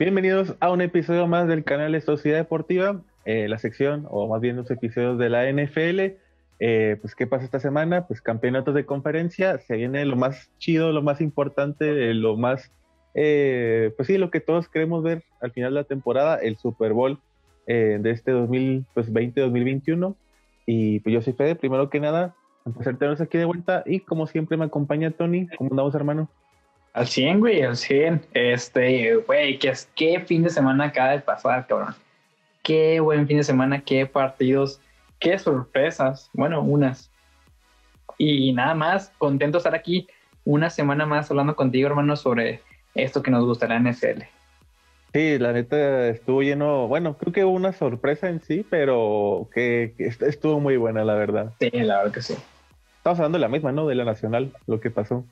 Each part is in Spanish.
Bienvenidos a un episodio más del canal de Sociedad Deportiva, eh, la sección, o más bien los episodios de la NFL. Eh, pues, ¿qué pasa esta semana? Pues campeonatos de conferencia, se viene lo más chido, lo más importante, lo más, eh, pues sí, lo que todos queremos ver al final de la temporada, el Super Bowl de este 2020-2021. Pues, y pues yo soy Fede, primero que nada, empezar tenernos aquí de vuelta y como siempre me acompaña Tony. ¿Cómo andamos, hermano? Al 100, güey, al 100. Este, güey, ¿qué, qué fin de semana acaba de pasar, cabrón. Qué buen fin de semana, qué partidos, qué sorpresas. Bueno, unas. Y nada más, contento de estar aquí una semana más hablando contigo, hermano, sobre esto que nos gusta la NFL. Sí, la neta estuvo lleno, bueno, creo que hubo una sorpresa en sí, pero que, que estuvo muy buena, la verdad. Sí, la verdad que sí. Estamos hablando de la misma, ¿no? De la nacional, lo que pasó.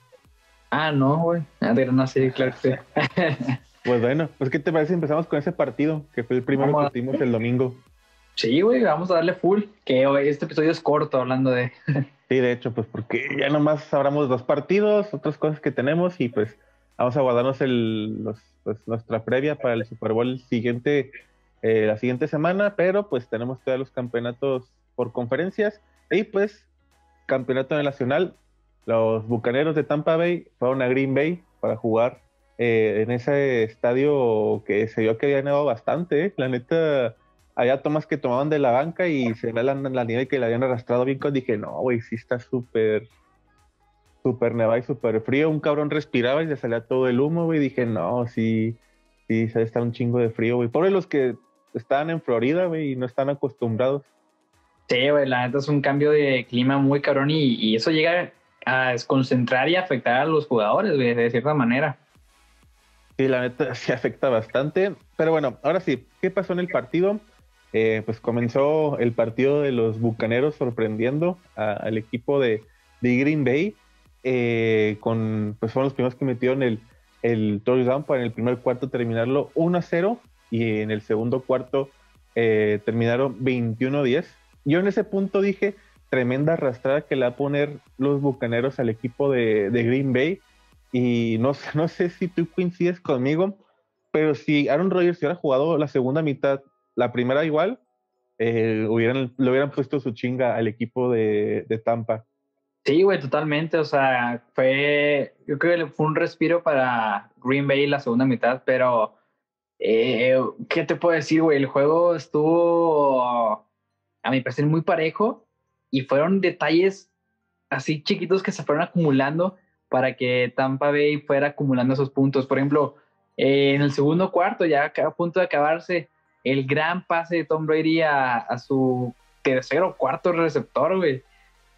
Ah, no, güey. Ah, no, sí, claro que Pues bueno, pues ¿qué te parece? Empezamos con ese partido, que fue el primero que tuvimos el domingo. Sí, güey, vamos a darle full, que este episodio es corto hablando de... sí, de hecho, pues porque ya nomás hablamos dos partidos, otras cosas que tenemos y pues vamos a guardarnos el, pues, nuestra previa para el Super Bowl siguiente, eh, la siguiente semana, pero pues tenemos todos los campeonatos por conferencias y pues campeonato nacional los Bucaneros de Tampa Bay fueron a Green Bay para jugar eh, en ese estadio que se vio que había nevado bastante. Eh. La neta, había tomas que tomaban de la banca y se ve la, nieve que le habían arrastrado bien. Dije, no, güey, sí está súper, súper nevado y súper frío. Un cabrón respiraba y le salía todo el humo, güey. Dije, no, sí, sí, está un chingo de frío, güey. Pobre los que están en Florida, güey, y no están acostumbrados. Sí, güey, la neta es un cambio de clima muy cabrón y eso llega a desconcentrar y afectar a los jugadores, de cierta manera. Sí, la neta sí afecta bastante. Pero bueno, ahora sí, ¿qué pasó en el partido? Eh, pues comenzó el partido de los Bucaneros sorprendiendo al equipo de, Green Bay. Eh, con, pues fueron los primeros que metieron el, el touchdown para en el primer cuarto terminarlo 1 a 0 y en el segundo cuarto eh, terminaron 21 a 10. Yo en ese punto dije, tremenda arrastrada que le va a poner los bucaneros al equipo de, Green Bay. Y no, no sé si tú coincides conmigo, pero si Aaron Rodgers hubiera jugado la segunda mitad, la primera igual, eh, hubieran, le hubieran puesto su chinga al equipo de, Tampa. Sí, güey, totalmente. O sea, fue, yo creo que fue un respiro para Green Bay la segunda mitad, pero eh, ¿qué te puedo decir, güey? El juego estuvo, a mi parecer, muy parejo y fueron detalles así chiquitos que se fueron acumulando para que Tampa Bay fuera acumulando esos puntos. Por ejemplo, eh, en el segundo cuarto, ya a punto de acabarse, el gran pase de Tom Brady a, su tercero o cuarto receptor, güey.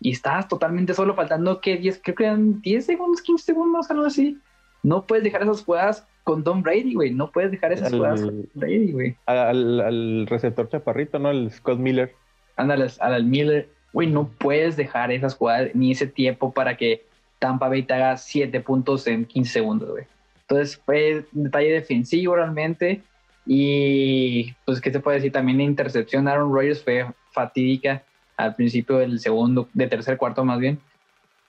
Y estabas totalmente solo, faltando que 10, creo que eran 10 segundos, 15 segundos, algo así. No puedes dejar esas jugadas con Tom Brady, güey. No puedes dejar esas jugadas con Brady, güey. Al, al, receptor chaparrito, ¿no? El Scott Miller. Ándale, al Miller güey, no puedes dejar esas jugadas ni ese tiempo para que Tampa Bay te haga 7 puntos en 15 segundos, güey. Entonces fue un detalle defensivo realmente. Y pues, ¿qué se puede decir? También la intercepción de Aaron Rodgers fue fatídica al principio del segundo, de tercer cuarto más bien.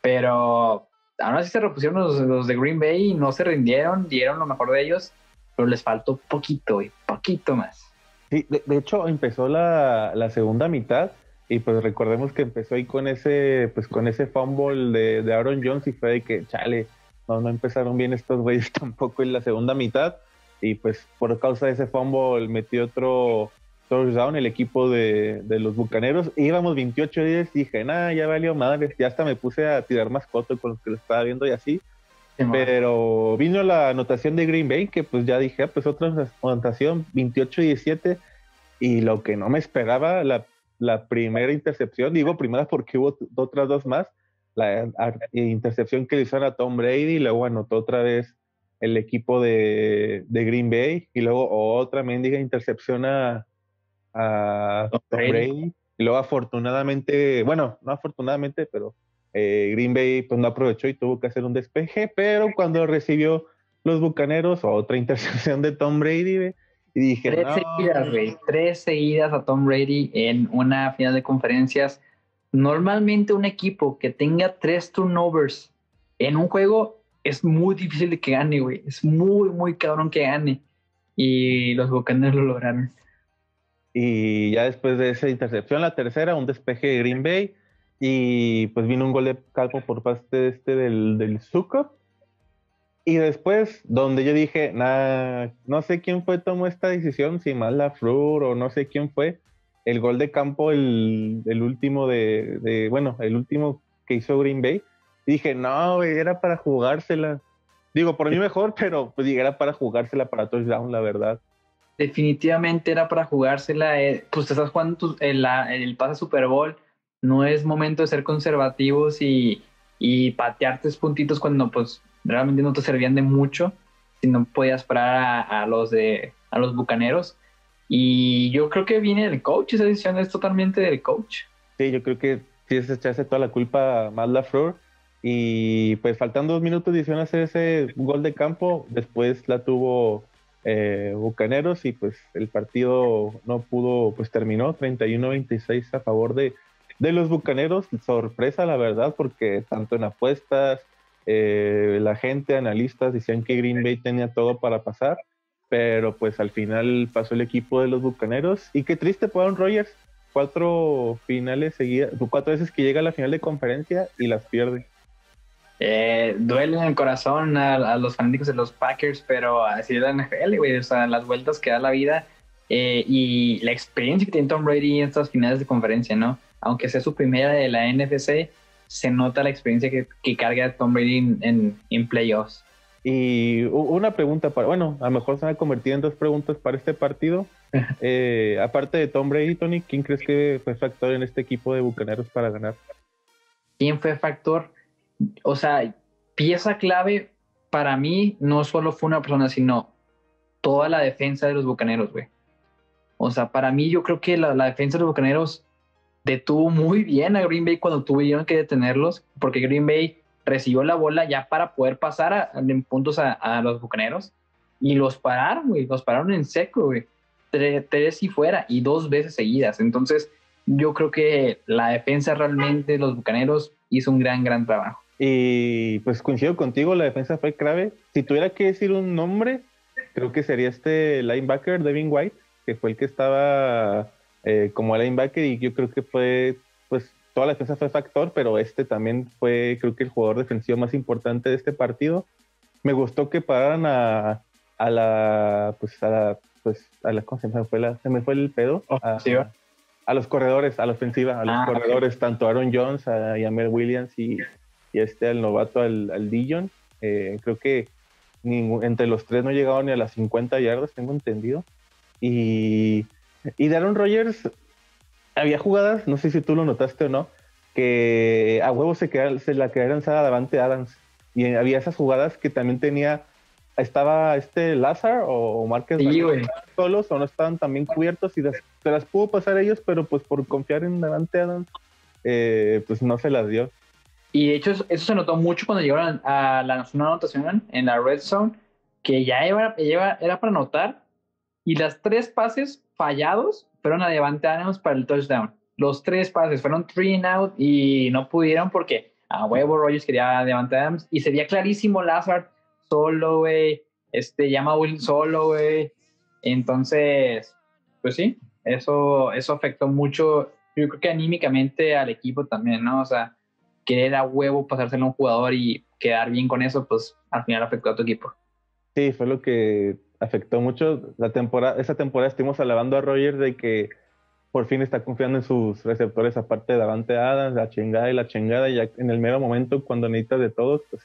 Pero aún así se repusieron los, de Green Bay y no se rindieron, dieron lo mejor de ellos, pero les faltó poquito, güey, poquito más. Sí, de, hecho empezó la, la segunda mitad y pues recordemos que empezó ahí con ese, pues con ese fumble de, de Aaron Jones y fue de que, chale, no, no empezaron bien estos güeyes tampoco en la segunda mitad. Y pues por causa de ese fumble metió otro touchdown el equipo de, de los bucaneros. íbamos 28 días y dije, nada, ya valió madre. Ya hasta me puse a tirar más coto con los que lo estaba viendo y así. Pero vino la anotación de Green Bay, que pues ya dije, ah, pues otra anotación, 28-17. Y lo que no me esperaba, la la primera intercepción, digo primera porque hubo otras dos más, la intercepción que le hicieron a Tom Brady, y luego anotó otra vez el equipo de, Green Bay, y luego otra mendiga intercepción a, Tom Brady. y luego afortunadamente, bueno, no afortunadamente, pero eh, Green Bay pues no aprovechó y tuvo que hacer un despeje, pero cuando recibió los Bucaneros, otra intercepción de Tom Brady, y dije, tres seguidas, güey. Tres seguidas a Tom Brady en una final de conferencias. Normalmente un equipo que tenga tres turnovers en un juego es muy difícil de que gane, güey. Es muy, muy cabrón que gane. y los Buccaneers lo lograron. Y ya después de esa intercepción, la tercera, un despeje de Green Bay. Y pues vino un gol de calvo por parte este del, del Y después, donde yo dije, nah, no sé quién fue tomó esta decisión, si mal la Flur o no sé quién fue. El gol de campo, el, el último de, de, bueno, el último que hizo Green Bay. dije, no, era para jugársela. Digo, por mí mejor, pero pues era para jugársela para touchdown, la verdad definitivamente era para jugársela. Eh, pues te estás jugando el, el pase Super Bowl. No es momento de ser conservativos y, y patear tres puntitos cuando pues realmente no te servían de mucho. Si no podías parar a, los de a los bucaneros. Y yo creo que viene el coach, esa decisión es totalmente del coach. Sí, yo creo que sí es echarse toda la culpa a Matt LaFleur. Y pues faltando dos minutos hicieron hacer ese gol de campo, después la tuvo eh, Bucaneros y pues el partido no pudo, pues terminó 31-26 a favor de, de los Bucaneros. Sorpresa, la verdad, porque tanto en apuestas, eh, la gente, analistas decían que Green Bay tenía todo para pasar, pero pues al final pasó el equipo de los Bucaneros y qué triste para Aaron Rodgers, cuatro finales seguidas, cuatro veces que llega a la final de conferencia y las pierde eh, duele en el corazón a, los fanáticos de los Packers, pero así es la NFL, güey, o sea, las vueltas que da la vida eh, y la experiencia que tiene Tom Brady en estas finales de conferencia, ¿no? Aunque sea su primera de la NFC, se nota la experiencia que, que carga Tom Brady en, en, playoffs. Y una pregunta para, bueno, a lo mejor se van a convertir en dos preguntas para este partido. Eh, aparte de Tom Brady, Tony, ¿quién crees que fue factor en este equipo de Bucaneros para ganar? ¿Quién fue factor? o sea, pieza clave para mí no solo fue una persona, sino toda la defensa de los Bucaneros, güey. O sea, para mí yo creo que la, defensa de los Bucaneros detuvo muy bien a Green Bay cuando tuvieron que detenerlos, porque Green Bay recibió la bola ya para poder pasar en puntos a, los Bucaneros y los pararon, güey, los pararon en seco, güey. Tres, tres, y fuera y dos veces seguidas. Entonces, yo creo que la defensa realmente los Bucaneros hizo un gran, gran trabajo. Y pues coincido contigo, la defensa fue clave. Si tuviera que decir un nombre, creo que sería este linebacker, Devin White, que fue el que estaba eh, como linebacker y yo creo que fue, pues toda la defensa fue factor, pero este también fue, creo que el jugador defensivo más importante de este partido. Me gustó que pararan a, a la, pues a la, pues a la, ¿cómo se me fue, la, se me fue el pedo? A, a, los corredores, a la ofensiva, a los ah, corredores, tanto Aaron Jones, a Yamel Williams y y este al novato, al, al Dijon. Eh, creo que entre los tres no llegaron ni a las 50 yardas, tengo entendido. Y, y de Aaron Rodgers, había jugadas, no sé si tú lo notaste o no, que a huevo se, se la quedaron lanzada Davante Adams. Y había esas jugadas que también tenía, estaba este Lazar o Márquez solos o no estaban también cubiertos y se las pudo pasar ellos, pero pues por confiar en Davante Adams, eh, pues no se las dio. Y de hecho, eso, se notó mucho cuando llegaron a la una anotación en la red zone, que ya era, era para anotar. Y las tres pases fallados fueron a Devante Adams para el touchdown. Los tres pases fueron three and out y no pudieron porque a huevo Rogers quería Adams. Y sería clarísimo Lazard solo, güey. Este, llama Will solo, güey. Entonces, pues sí, eso, eso afectó mucho, yo creo que anímicamente al equipo también, ¿no? O sea, querer a huevo pasárselo a un jugador y quedar bien con eso, pues al final afectó a tu equipo. Sí, fue lo que afectó mucho. La temporada, esa temporada estuvimos alabando a Rogers de que por fin está confiando en sus receptores, aparte de Davante Adams, la chingada y la chingada, y ya en el mero momento, cuando necesita de todos, pues,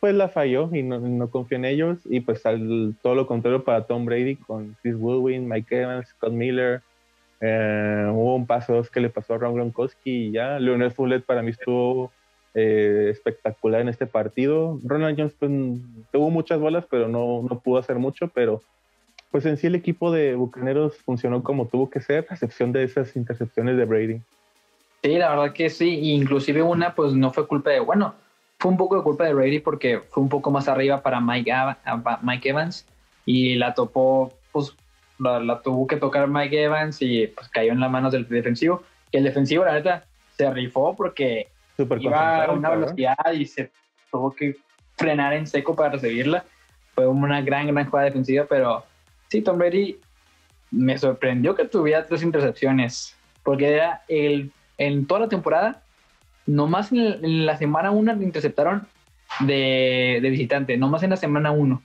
pues la falló y no, no confía en ellos. Y pues al, todo lo contrario para Tom Brady con Chris Woodwin, Mike Evans, Scott Miller. Eh, hubo un paso que le pasó a Ron Gronkowski y ya. Leonel Fournette para mí estuvo eh, espectacular en este partido. Ronald Jones pues, tuvo muchas bolas, pero no, no pudo hacer mucho, pero pues en sí el equipo de Bucaneros funcionó como tuvo que ser, a excepción de esas intercepciones de Brady. Sí, la verdad que sí, inclusive una pues no fue culpa de, bueno, fue un poco de culpa de Brady porque fue un poco más arriba para Mike, Mike Evans y la topó, pues la, tuvo que tocar Mike Evans y pues cayó en las manos del defensivo. Y el defensivo, la neta, se rifó porque iba a una velocidad y se tuvo que frenar en seco para recibirla. Fue una gran, gran jugada defensiva, pero Sí, Tom Brady me sorprendió que tuviera tres intercepciones, porque era el, en toda la temporada, nomás en, en la semana 1 le interceptaron de, de, visitante, nomás en la semana 1.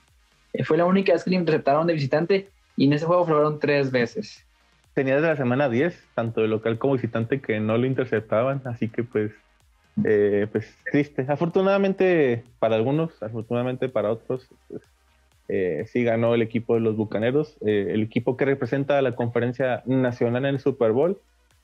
Fue la única vez que le interceptaron de visitante y en ese juego fueron tres veces. Tenía desde la semana 10, tanto de local como visitante, que no lo interceptaban, así que pues, eh, pues triste. Afortunadamente para algunos, afortunadamente para otros, pues, eh, sí ganó el equipo de los Bucaneros, eh, el equipo que representa a la conferencia nacional en el Super Bowl.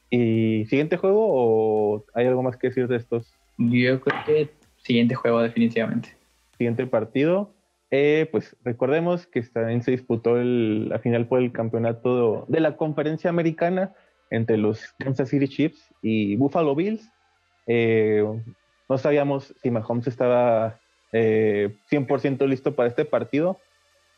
¿Y siguiente juego o hay algo más que decir de estos? Yo creo que siguiente juego definitivamente. Siguiente partido. Eh, pues recordemos que también se disputó la final por el campeonato de la conferencia americana entre los Kansas City Chiefs y Buffalo Bills. No sabíamos si Mahomes estaba 100% listo para este partido,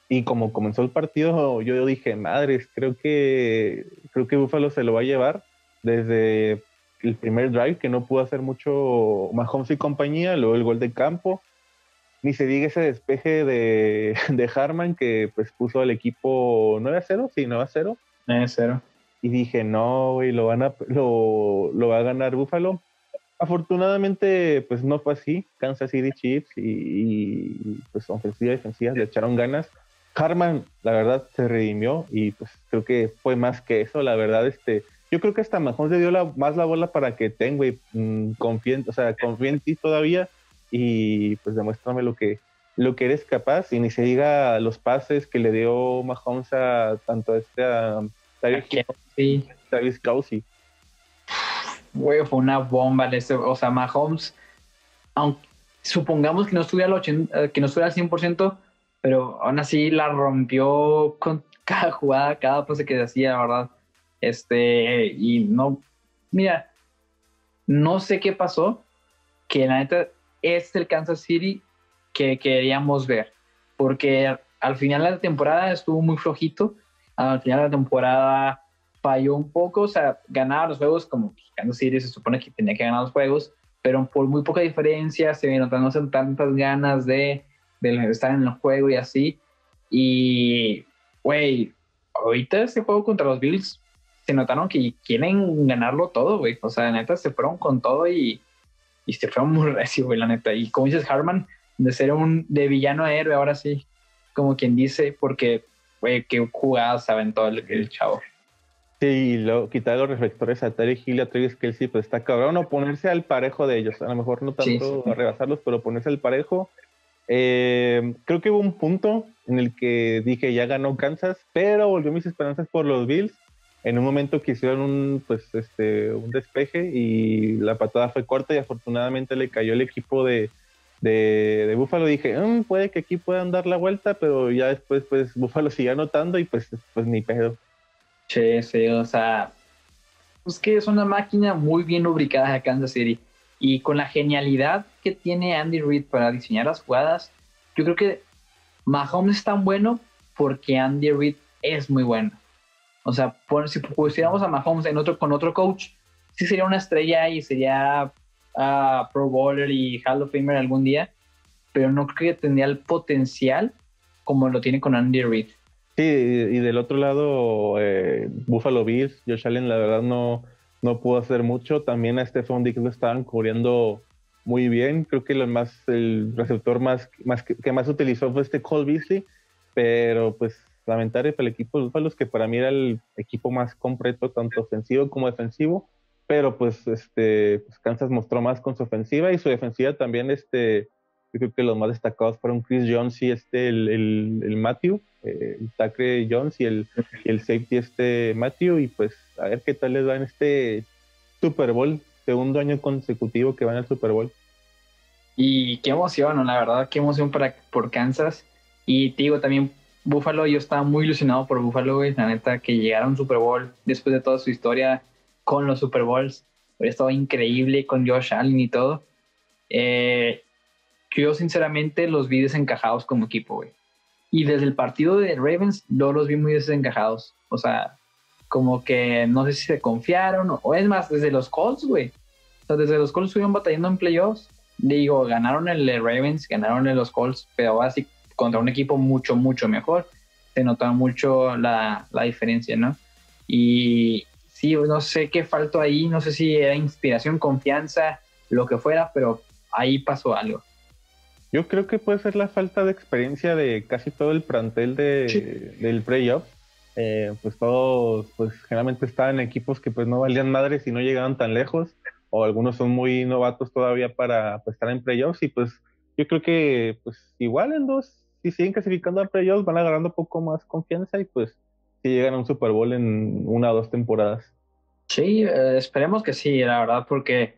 y como comenzó el partido, yo dije, madres, creo que, creo que Buffalo se lo va a llevar desde el primer drive, que no pudo hacer mucho Mahomes y compañía, luego el gol de campo, ni se diga ese despeje de, de Harman que pues puso al equipo 9 a 0, sí, 9 a 0. 9 a 0. Y dije, no, güey, lo, van a, lo, lo va a ganar Buffalo. Afortunadamente, pues no fue así. Kansas City Chiefs y, y pues ofensiva y defensiva le echaron ganas Harman, la verdad, se redimió y pues creo que fue más que eso, la verdad, este, yo creo que hasta Mahomes le dio la, más la bola para que tenga, güey, mm, confíen, o sea, confía en ti todavía y pues demuéstrame lo que, lo que eres capaz y ni se diga los pases que le dio Mahomes a tanto a este a Travis Kelsey. Güey, fue una bomba, o sea, Mahomes, aunque supongamos que no estuviera al, 80, que no estuviera al 100%, pero aún así la rompió con cada jugada, cada pose que hacía, ¿verdad? Este, y no, mira, no sé qué pasó, que la neta es el Kansas City que queríamos ver, porque al final de la temporada estuvo muy flojito, al final de la temporada falló un poco, o sea, ganaba los juegos como Kansas City se supone que tenía que ganar los juegos, pero por muy poca diferencia, se notaron tantas ganas de de estar en el juego y así. Y, güey, ahorita este juego contra los Bills se notaron que quieren ganarlo todo, güey. O sea, neta, se fueron con todo y, y se fueron muy recio, güey, la neta. Y como dices, Harman, de ser un de villano a héroe, ahora sí, como quien dice, porque, güey, qué jugadas todo el, el chavo. Sí, lo, quitar los reflectores a Terry Hill y a Travis Kelsey, pues está cabrón, o ponerse al parejo de ellos. A lo mejor no tanto a rebasarlos, pero ponerse al parejo eh, creo que hubo un punto en el que dije ya ganó Kansas, pero volvió mis esperanzas por los Bills. En un momento que hicieron un, pues, este, un despeje y la patada fue corta y afortunadamente le cayó el equipo de, de, de Buffalo. Dije, mm, puede que aquí puedan dar la vuelta, pero ya después pues Buffalo sigue anotando y pues, pues ni pedo. Sí, o sea, es que es una máquina muy bien lubricada de Kansas City. Y con la genialidad que tiene Andy Reid para diseñar las jugadas, yo creo que Mahomes es tan bueno porque Andy Reid es muy bueno. O sea, si pusiéramos a Mahomes en otro, con otro coach, sí sería una estrella y sería uh, Pro Bowler y Hall of Famer algún día, pero no creo que tendría el potencial como lo tiene con Andy Reid. Sí, y del otro lado, eh, Buffalo Bills, Josh Allen, la verdad no, no pudo hacer mucho. También a Stephon Diggs lo estaban cubriendo muy bien. Creo que el, más, el receptor más, más que, más utilizó fue este Cole Beasley, pero pues lamentable para el equipo de Búfalos, que para mí era el equipo más completo, tanto ofensivo como defensivo, pero pues este pues Kansas mostró más con su ofensiva y su defensiva también, este, yo creo que los más destacados fueron Chris Jones y este, el, el, Matthew, eh, el tackle Jones y el, el safety este Matthew, y pues a ver qué tal les va en este Super Bowl, segundo año consecutivo que van al Super Bowl. Y qué emoción, la verdad, qué emoción para, por Kansas. Y te digo también, Buffalo, yo estaba muy ilusionado por Buffalo, güey, la neta, que llegara a un Super Bowl después de toda su historia con los Super Bowls. Hubiera estado increíble con Josh Allen y todo. Eh, yo sinceramente los vi desencajados como equipo, güey. Y desde el partido de Ravens, yo los vi muy desencajados. O sea, como que no sé si se confiaron, o, es más, desde los Colts, güey. O sea, desde los Colts estuvieron batallando en playoffs. Digo, ganaron el Ravens, ganaron el los Colts, pero así contra un equipo mucho, mucho mejor. se nota mucho la, la diferencia, ¿no? Y sí, no sé qué faltó ahí, no sé si era inspiración, confianza, lo que fuera, pero ahí pasó algo. Yo creo que puede ser la falta de experiencia de casi todo el plantel de, del playoff. Eh, pues todos, pues generalmente estaban en equipos que pues no valían madres y no llegaban tan lejos, o algunos son muy novatos todavía para pues, estar en playoffs y pues yo creo que pues igual en dos, si siguen clasificando a playoffs van agarrando un poco más confianza y pues si llegan a un Super Bowl en una o dos temporadas. Sí, eh, esperemos que sí, la verdad, porque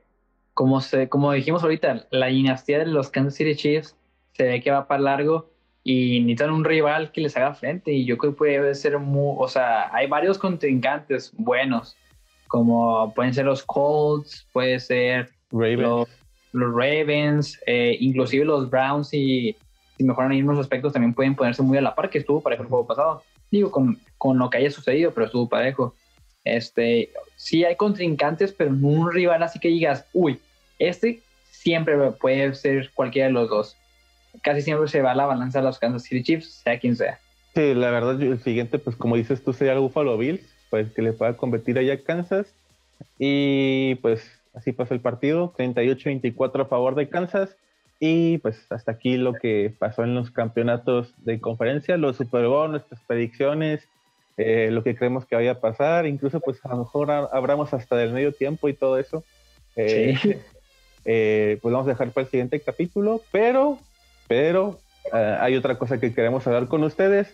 como, se, como dijimos ahorita, la dinastía de los Kansas City Chiefs se ve que va para largo y necesitan un rival que les haga frente y yo creo que puede ser muy, o sea, hay varios contrincantes buenos, como pueden ser los Colts, puede ser Los, Ravens, eh, inclusive los Browns y si mejoran en mismos aspectos también pueden ponerse muy a la par, que estuvo parejo el juego pasado. Digo, con, con lo que haya sucedido, pero estuvo parejo. Este, sí hay contrincantes, pero no un rival así que digas, uy, este siempre puede ser cualquiera de los dos. Casi siempre se va a la balanza de los Kansas City Chiefs, sea quien sea. Sí, la verdad, el siguiente, pues como dices tú, sería el Buffalo Bills, pues que le pueda competir allá a Kansas. Y pues así pasó el partido, 38-24 a favor de Kansas. Y pues hasta aquí lo que pasó en los campeonatos de conferencia, los Super Bowl, nuestras predicciones, eh, lo que creemos que vaya a pasar, incluso pues a lo mejor abramos hasta del medio tiempo y todo eso. Eh, sí. Eh, pues vamos a dejar para el siguiente capítulo, pero, pero hay otra cosa que queremos hablar con ustedes,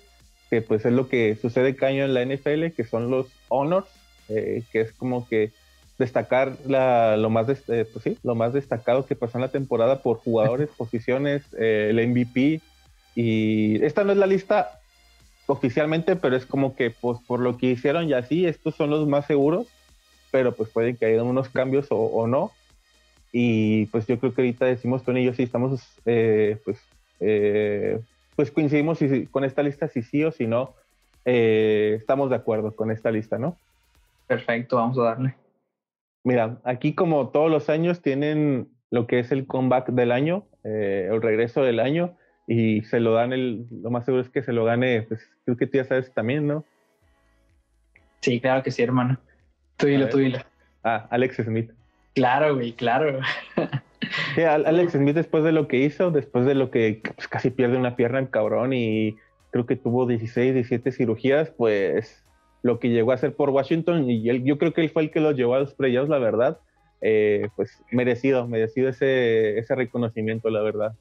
que pues es lo que sucede cada año en la NFL, que son los honors, que es como que destacar la, lo, más pues sí, lo más destacado que pasó en la temporada por jugadores, posiciones, el MVP. Y esta no es la lista oficialmente, pero es como que pues por lo que hicieron y así, estos son los más seguros, pero pues pueden que haya unos cambios o, no. Y pues yo creo que ahorita decimos y yo sí estamos, eh, pues, eh, pues coincidimos con esta lista si sí o si no, eh, estamos de acuerdo con esta lista, ¿no? Perfecto, vamos a darle. Mira, aquí como todos los años tienen lo que es el comeback del año, el regreso del año y se lo dan, el, lo más seguro es que se lo gane, pues creo que tú ya sabes también, ¿no? Sí, claro que sí, hermano. Tú dilo, tú dilo. Ah, Alex Smith. Claro, güey, claro. Sí, Alex Smith después de lo que hizo, después de lo que pues, casi pierde una pierna el cabrón y creo que tuvo 16, 17 cirugías, pues lo que llegó a hacer por Washington y él, yo creo que él fue el que lo llevó a los playoffs, la verdad. Eh, pues merecido, merecido ese, ese reconocimiento, la verdad.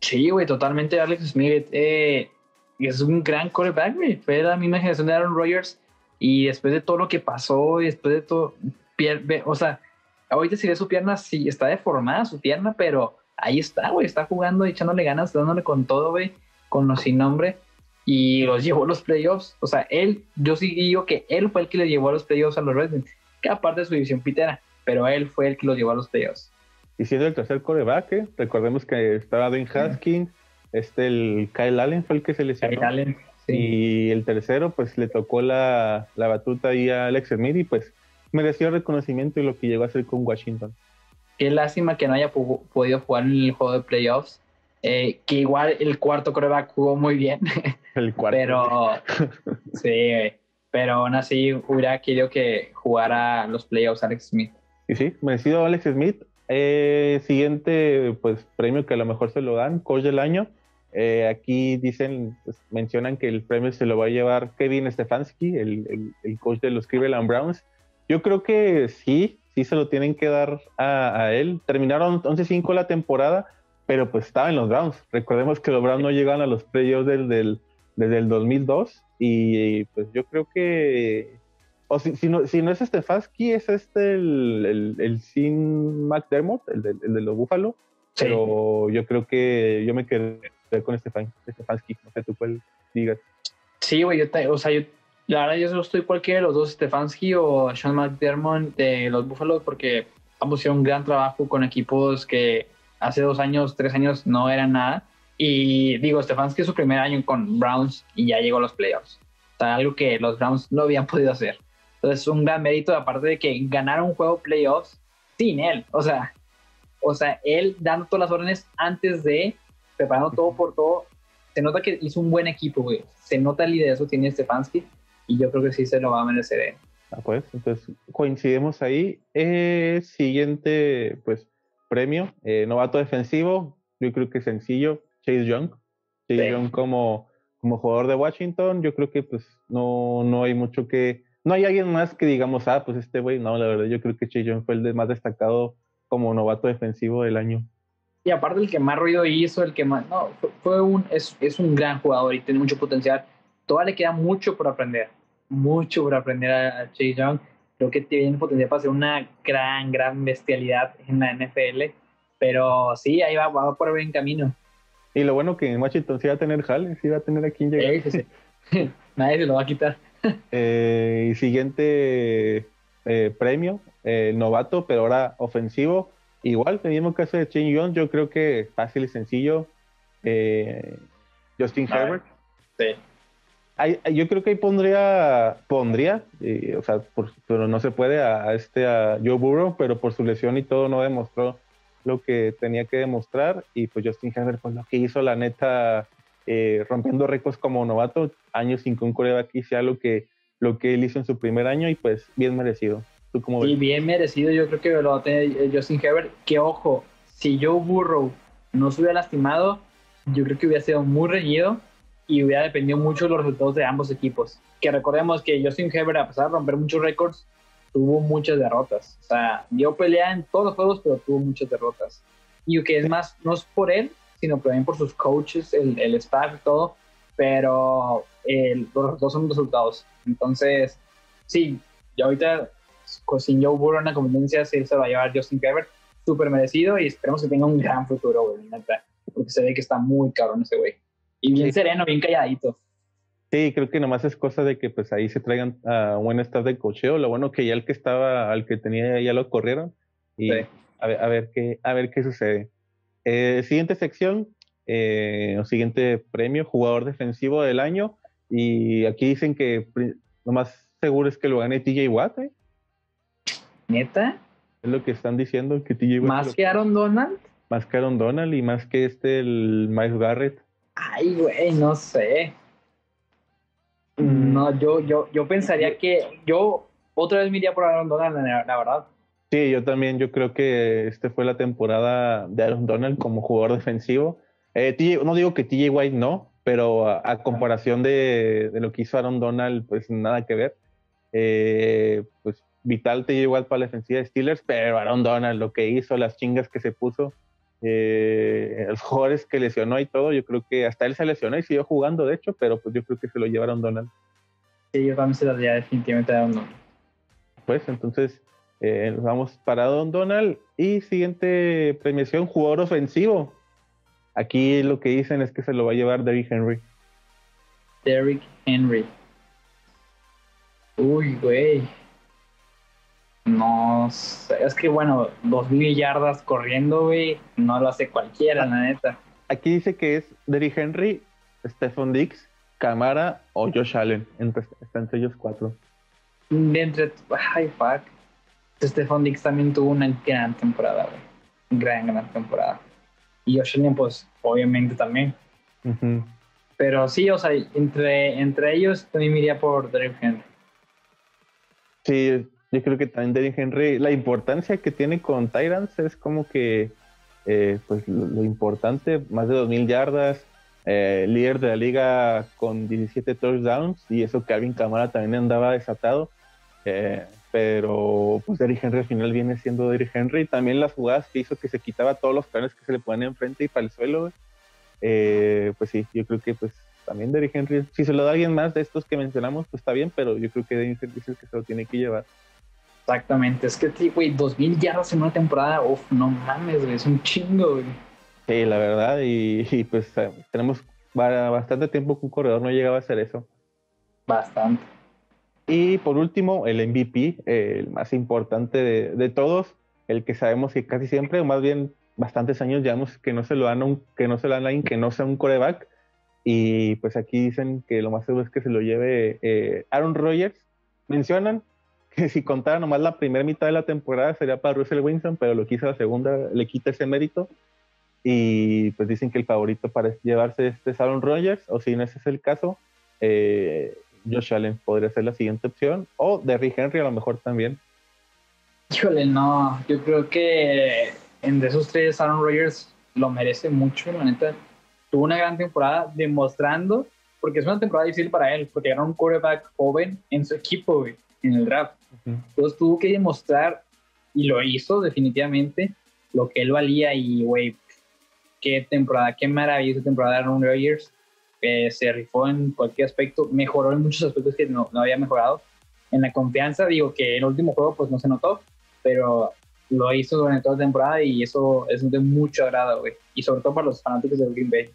Sí, güey, totalmente Alex Smith. Eh, es un gran quarterback, güey. Fue la misma generación de Aaron Rodgers. Y después de todo lo que pasó, y después de todo, pierde, o sea, ahorita si ve su pierna, sí, está deformada su pierna, pero ahí está, güey, está jugando, echándole ganas, dándole con todo, güey, con los sin nombre. Y los llevó a los playoffs. O sea, él, yo sí digo que él fue el que le llevó a los playoffs a los Redskins, que aparte de su división pitera, pero él fue el que los llevó a los playoffs y siendo el tercer coreback, ¿eh? recordemos que estaba Dwayne Haskins, este el Kyle Allen fue el que se lesionó. Kyle Allen, Y el tercero, pues le tocó la, batuta ahí a Alex Smith y pues mereció reconocimiento y lo que llegó a hacer con Washington. Qué lástima que no haya podido jugar en el juego de playoffs. Eh, que igual el cuarto coreback jugó muy bien. El cuarto. pero sí, pero aún así hubiera querido que jugara los playoffs Alex Smith. Y sí, merecido Alex Smith. Eh, siguiente pues premio que a lo mejor se lo dan, coach del año. Eh, aquí dicen, pues, mencionan que el premio se lo va a llevar Kevin Stefanski, el, el, coach de los Cleveland Browns. Yo creo que sí, sí se lo tienen que dar a, él. Terminaron 11-5 la temporada, pero pues estaba en los Browns. Recordemos que los Browns no llegan a los playoffs del, desde el 2002 y pues yo creo que o si, si, no, si no es Stefanski, es este el, el, el Sin McDermott, el de, el de los Búfalo. Pero yo creo que yo me quedé con Stefanski. No sé tú cuál digas. Sí, güey, yo o sea, yo, la verdad yo solo estoy cualquiera de los dos, Stefanski o Sean McDermott de los Búfalos, porque ambos hicieron un gran trabajo con equipos que hace dos años, tres años no eran nada. Y digo, Stefanski es su primer año con Browns y ya llegó a los playoffs. O sea, algo que los Browns no habían podido hacer. Entonces, un gran mérito, aparte de que ganaron un juego playoffs sin él. O sea, o sea, él dando todas las órdenes antes de, preparando todo por todo. se nota que hizo un buen equipo, güey. Se nota el liderazgo que tiene Stefanski y yo creo que sí se lo va a merecer. Ah, pues, entonces coincidimos ahí. Eh, siguiente, pues, premio, eh, novato defensivo, yo creo que sencillo, Chase Young. Chase Young como, como jugador de Washington, yo creo que pues no, no hay mucho que, no hay alguien más que digamos, ah, pues este güey, no, la verdad, yo creo que Chase Young fue el más destacado como novato defensivo del año. Y aparte el que más ruido hizo, el que más, no, fue, un, es, es un gran jugador y tiene mucho potencial. Todavía le queda mucho por aprender, mucho por aprender a, Chase Young. Creo que tiene potencial para ser una gran, gran bestialidad en la NFL. Pero sí, ahí va, va por buen camino. Y lo bueno que en Washington sí va a tener Hall, sí va a tener a quien llegar. Nadie se lo va a quitar. Eh, y siguiente eh, premio, eh, novato, pero ahora ofensivo. Igual, el mismo caso de Chen Young, yo creo que fácil y sencillo. Justin Herbert. Sí. Yo creo que ahí pondría, pondría, o sea, pero no se puede a, este a Joe Burrow, pero por su lesión y todo no demostró lo que tenía que demostrar y pues Justin Herbert pues lo que hizo la neta eh, rompiendo récords como novato, años sin que un aquí sea lo que, lo que él hizo en su primer año y pues bien merecido. ¿Tú cómo y bien merecido, yo creo que lo va a tener eh, Justin Herbert, que ojo, si Joe Burrow no se hubiera lastimado, yo creo que hubiera sido muy reñido y hubiera dependido mucho de los resultados de ambos equipos. Que recordemos que Justin Herbert, a pesar de romper muchos récords, tuvo muchas derrotas. O sea, dio pelea en todos los juegos, pero tuvo muchas derrotas. Y que es más, no es por él, sino también por sus coaches, el, el staff y todo, pero los resultados son resultados. Entonces, sí, ya ahorita sin Joe Burrow en la competencia, sí se va a llevar Justin Herbert, súper merecido y esperemos que tenga un gran futuro, güey, porque se ve que está muy cabrón ese güey. Y bien sereno, bien calladito. Sí, creo que nomás es cosa de que pues ahí se traigan a buen estado de cocheo. Lo bueno que ya el que estaba, al que tenía ya lo corrieron. Y a, ver, a, ver, qué, a ver qué sucede. Eh, siguiente sección, eh, o siguiente premio, jugador defensivo del año. Y aquí dicen que lo más seguro es que lo gane TJ Watt. ¿eh? ¿Neta? Es lo que están diciendo, que TJ Watt. ¿Más que Aaron Donald? Más que Aaron Donald y más que este, el Miles Garrett. Ay, güey, no sé. No, yo, yo, yo pensaría que yo otra vez me iría por Aaron Donald, la, verdad. Sí, yo también, yo creo que este fue la temporada de Aaron Donald como jugador defensivo. Eh, no digo que TJ White no, pero a, comparación de, lo que hizo Aaron Donald, pues nada que ver. Eh, pues vital TJ White para la defensiva de Steelers, pero Aaron Donald, lo que hizo, las chingas que se puso, eh, los jugadores que lesionó y todo, yo creo que hasta él se lesionó y siguió jugando, de hecho, pero pues yo creo que se lo llevaron Donald. Sí, yo también se lo daría definitivamente a Don Donald. Pues entonces eh, vamos para Don Donald y siguiente premiación, jugador ofensivo. Aquí lo que dicen es que se lo va a llevar Derrick Henry. Derrick Henry. Uy, güey. No sé, es que bueno, dos mil yardas corriendo, güey, no lo hace cualquiera, la neta. Aquí dice que es Derrick Henry, Stephon Dix, Camara o Josh Allen. Entre, está entre ellos cuatro. De entre. Ay, fuck. Stephon Dix también tuvo una gran temporada, güey. Gran, gran temporada. Y Josh Allen, pues, obviamente también. Pero sí, o sea, entre, entre ellos también me iría por Derrick Henry. Sí, yo creo que también Derrick Henry, la importancia que tiene con Tyrants es como que, eh, pues lo, importante, más de 2.000 yardas, eh, líder de la liga con 17 touchdowns, y eso que Alvin Camara también andaba desatado. Eh, pero pues Derrick Henry al final viene siendo Derrick Henry. También las jugadas que hizo que se quitaba todos los planes que se le ponían enfrente y para el suelo. pues sí, yo creo que pues también Derrick Henry, si se lo da alguien más de estos que mencionamos, pues está bien, pero yo creo que Derrick Henry es el que se lo tiene que llevar. Exactamente, es que, güey, 2000 yardas en una temporada, uff, no mames, güey, es un chingo, güey. Sí, la verdad, y, pues eh, tenemos bastante tiempo que un corredor no llegaba a hacer eso. Bastante. Y por último, el MVP, el más importante de, todos, el que sabemos que casi siempre, o más bien bastantes años llevamos que no se lo dan un, que no se lo dan a alguien que no sea un coreback. Y pues aquí dicen que lo más seguro es que se lo lleve eh, Aaron Rodgers. Mencionan que si contara nomás la primera mitad de la temporada sería para Russell Wilson, pero lo que hizo la segunda le quita ese mérito. y pues dicen que el favorito para llevarse este es Aaron Rodgers, o si no ese es el caso, eh, Josh Allen podría ser la siguiente opción, o Derrick Henry a lo mejor también. Híjole, no, yo creo que en de esos tres Aaron Rodgers lo merece mucho, la neta. Tuvo una gran temporada demostrando, porque es una temporada difícil para él, porque era un quarterback joven en su equipo, en el draft. Entonces tuvo que demostrar, y lo hizo definitivamente, lo que él valía y, güey, qué temporada, qué maravillosa temporada de Aaron Rodgers. se rifó en cualquier aspecto, mejoró en muchos aspectos que no, no había mejorado. En la confianza, digo que en el último juego pues no se notó, pero lo hizo durante toda la temporada y eso es de mucho agrado, güey. Y sobre todo para los fanáticos del Green Bay.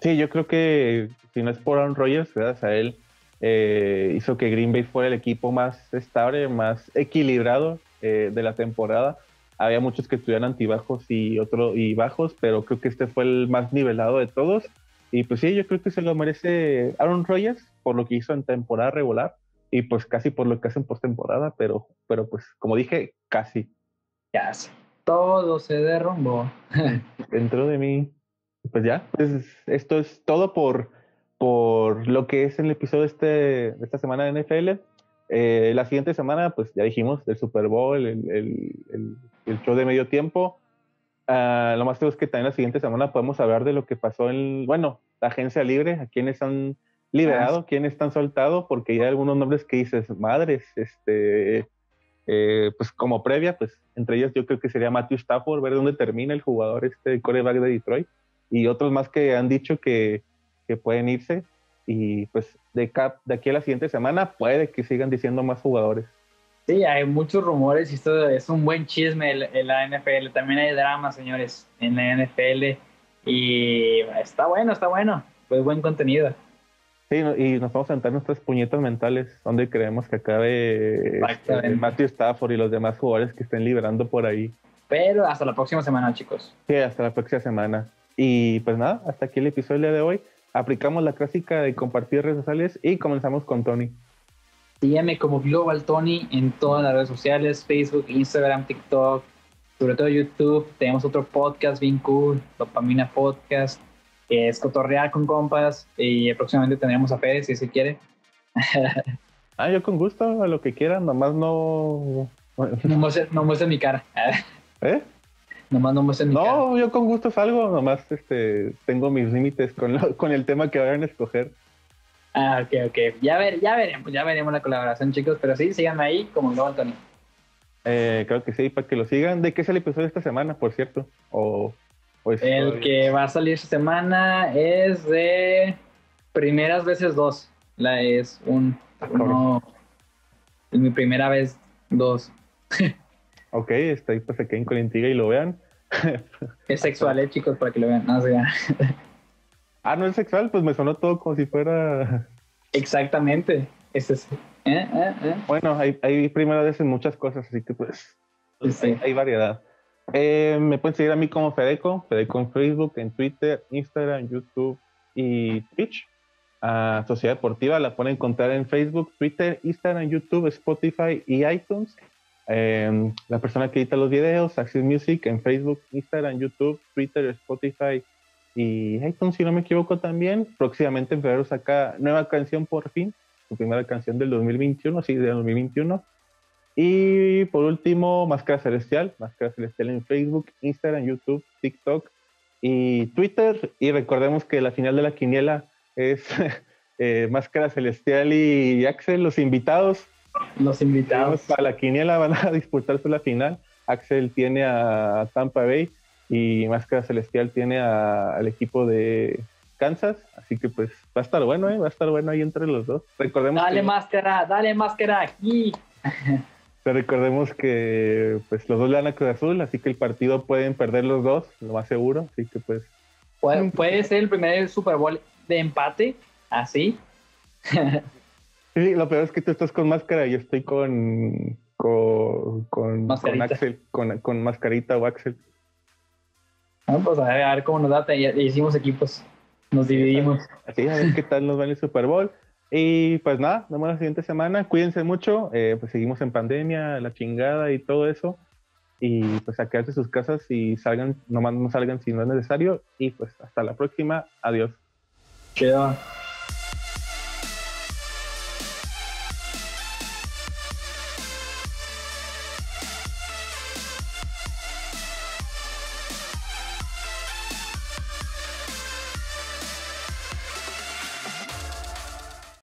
Sí, yo creo que si no es por Aaron Rodgers, gracias a él, eh, hizo que Green Bay fuera el equipo más estable, más equilibrado eh, de la temporada había muchos que estuvieran antibajos y otro y bajos, pero creo que este fue el más nivelado de todos. Y pues sí, yo creo que se lo merece Aaron Rodgers por lo que hizo en temporada regular y pues casi por lo que hace en postemporada, pero, pero pues como dije, casi. Casi. Todo se derrumbó. Dentro de mí. Pues ya, pues esto es todo por, por lo que es el episodio este, de esta semana de NFL. Eh, la siguiente semana, pues ya dijimos, el Super Bowl, el, el, el, show de medio tiempo. Uh, lo más seguro es que también la siguiente semana podemos hablar de lo que pasó en, bueno, la agencia libre, a quienes han liberado, ah, quienes están soltados, porque ya hay algunos nombres que dices, madres, este, eh, pues como previa, pues entre ellos yo creo que sería Matthew Stafford, ver dónde termina el jugador, este coreback de Detroit, y otros más que han dicho que, que pueden irse y pues de, cap, de aquí a la siguiente semana puede que sigan diciendo más jugadores. Sí, hay muchos rumores y esto es un buen chisme en la NFL. También hay drama, señores, en la NFL. Y está bueno, está bueno. Pues buen contenido. Sí, y nos vamos a sentar nuestras puñetas mentales donde creemos que acabe este, Matthew Stafford y los demás jugadores que estén liberando por ahí. Pero hasta la próxima semana, chicos. Sí, hasta la próxima semana. Y pues nada, hasta aquí el episodio de hoy aplicamos la clásica de compartir redes sociales y comenzamos con Tony. Sígueme como Global Tony en todas las redes sociales, Facebook, Instagram, TikTok, sobre todo YouTube. Tenemos otro podcast bien cool, Dopamina Podcast, que es cotorrear con compas y próximamente tendremos a Fede si se quiere. ah, yo con gusto, a lo que quieran, nomás no... no muestre, no mi cara. ¿Eh? Nomás no No, yo con gusto salgo, nomás este, tengo mis límites con, con el tema que vayan a escoger. Ah, ok, ok. Ya, ver, ya veremos, ya veremos la colaboración, chicos. Pero sí, sigan ahí como Global Tony. Eh, creo que sí, para que lo sigan. ¿De qué es el episodio esta semana, por cierto? O, el que va a salir esta semana es de Primeras veces dos. La es un. Uno, es mi primera vez dos. Ok, está ahí para que queden con la intriga y lo vean. Es sexual, eh, chicos, para que lo vean. No, ah, no es sexual, pues me sonó todo como si fuera. Exactamente. Es ¿Eh? ¿Eh? ¿Eh? Bueno, hay, hay primera vez en muchas cosas, así que pues hay, variedad. Eh, me pueden seguir a mí como Fedeco, Fedeco en Facebook, en Twitter, Instagram, YouTube y Twitch. A Sociedad Deportiva la pueden encontrar en Facebook, Twitter, Instagram, YouTube, Spotify y iTunes. Em, la persona que edita los videos, Access Music en Facebook, Instagram, YouTube, Twitter, Spotify y iTunes, si no me equivoco también. Próximamente en febrero saca nueva canción por fin, su primera canción del 2021, sí, del 2021. Y por último, Máscara Celestial, Máscara Celestial en Facebook, Instagram, YouTube, TikTok y Twitter. Y recordemos que la final de la quiniela es eh, Máscara Celestial y Axel, los invitados. Los invitados. Para la quiniela van a disputarse la final. Axel tiene a Tampa Bay y Máscara Celestial tiene al equipo de Kansas. Así que pues va a estar bueno, ¿eh? Va a estar bueno ahí entre los dos. Recordemos dale máscara, dale máscara aquí. Pero recordemos que pues los dos le dan a Cruz Azul, así que el partido pueden perder los dos, lo más seguro. Así que pues. Puede, puede ser el primer Super Bowl de empate, así. Sí, lo peor es que tú estás con máscara y yo estoy con con, con, Axel, con, con, mascarita o Axel. Bueno, pues a ver, a ver cómo nos da, ya, hicimos equipos, nos dividimos. Así, a ver qué tal nos va en el Super Bowl. Y pues nada, nos vemos la siguiente semana. Cuídense mucho, eh, pues seguimos en pandemia, la chingada y todo eso. y pues a quedarse sus casas y salgan, nomás no salgan si no es necesario. Y pues pues hasta la próxima. Adiós. Chido.